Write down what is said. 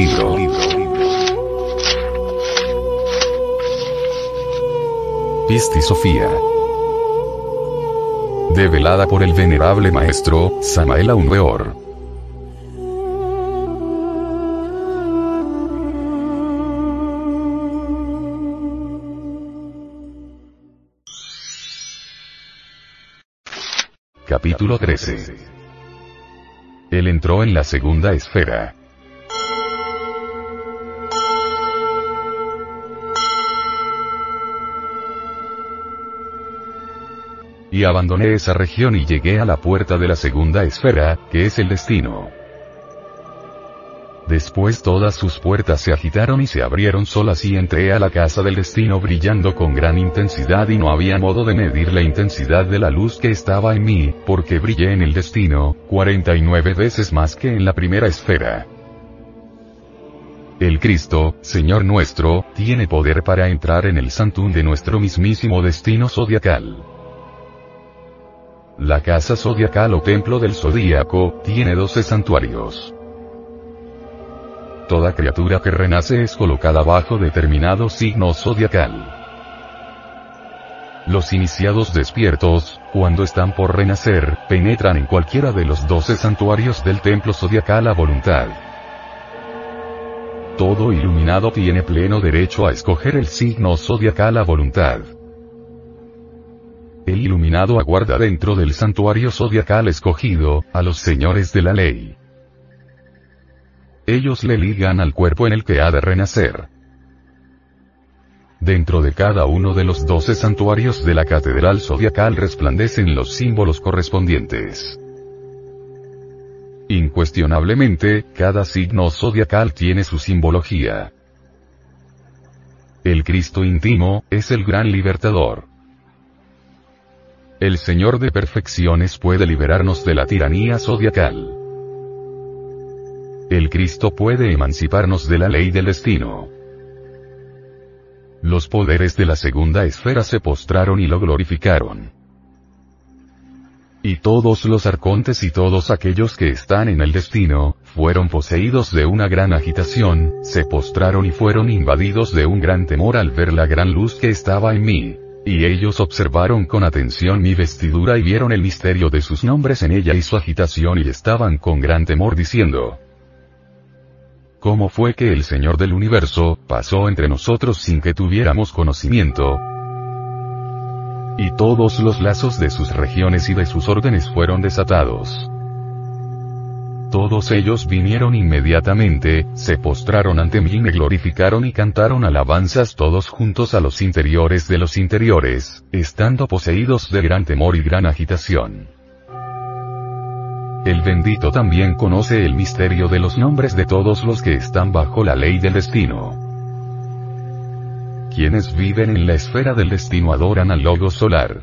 Libro. Pisti Sofía. Develada por el venerable maestro, Samael Weor. Capítulo 13. Él entró en la segunda esfera. Y abandoné esa región y llegué a la puerta de la segunda esfera, que es el destino. Después todas sus puertas se agitaron y se abrieron solas y entré a la casa del destino brillando con gran intensidad y no había modo de medir la intensidad de la luz que estaba en mí, porque brillé en el destino, 49 veces más que en la primera esfera. El Cristo, Señor nuestro, tiene poder para entrar en el santún de nuestro mismísimo destino zodiacal. La casa zodiacal o templo del zodíaco, tiene 12 santuarios. Toda criatura que renace es colocada bajo determinado signo zodiacal. Los iniciados despiertos, cuando están por renacer, penetran en cualquiera de los 12 santuarios del templo zodiacal a voluntad. Todo iluminado tiene pleno derecho a escoger el signo zodiacal a voluntad. El iluminado aguarda dentro del santuario zodiacal escogido, a los señores de la ley. Ellos le ligan al cuerpo en el que ha de renacer. Dentro de cada uno de los doce santuarios de la catedral zodiacal resplandecen los símbolos correspondientes. Incuestionablemente, cada signo zodiacal tiene su simbología. El Cristo íntimo, es el gran libertador. El Señor de perfecciones puede liberarnos de la tiranía zodiacal. El Cristo puede emanciparnos de la ley del destino. Los poderes de la segunda esfera se postraron y lo glorificaron. Y todos los arcontes y todos aquellos que están en el destino, fueron poseídos de una gran agitación, se postraron y fueron invadidos de un gran temor al ver la gran luz que estaba en mí. Y ellos observaron con atención mi vestidura y vieron el misterio de sus nombres en ella y su agitación y estaban con gran temor diciendo, ¿Cómo fue que el Señor del universo, pasó entre nosotros sin que tuviéramos conocimiento? Y todos los lazos de sus regiones y de sus órdenes fueron desatados. Todos ellos vinieron inmediatamente, se postraron ante mí y me glorificaron y cantaron alabanzas todos juntos a los interiores de los interiores, estando poseídos de gran temor y gran agitación. El bendito también conoce el misterio de los nombres de todos los que están bajo la ley del destino. Quienes viven en la esfera del destino adoran al logo solar.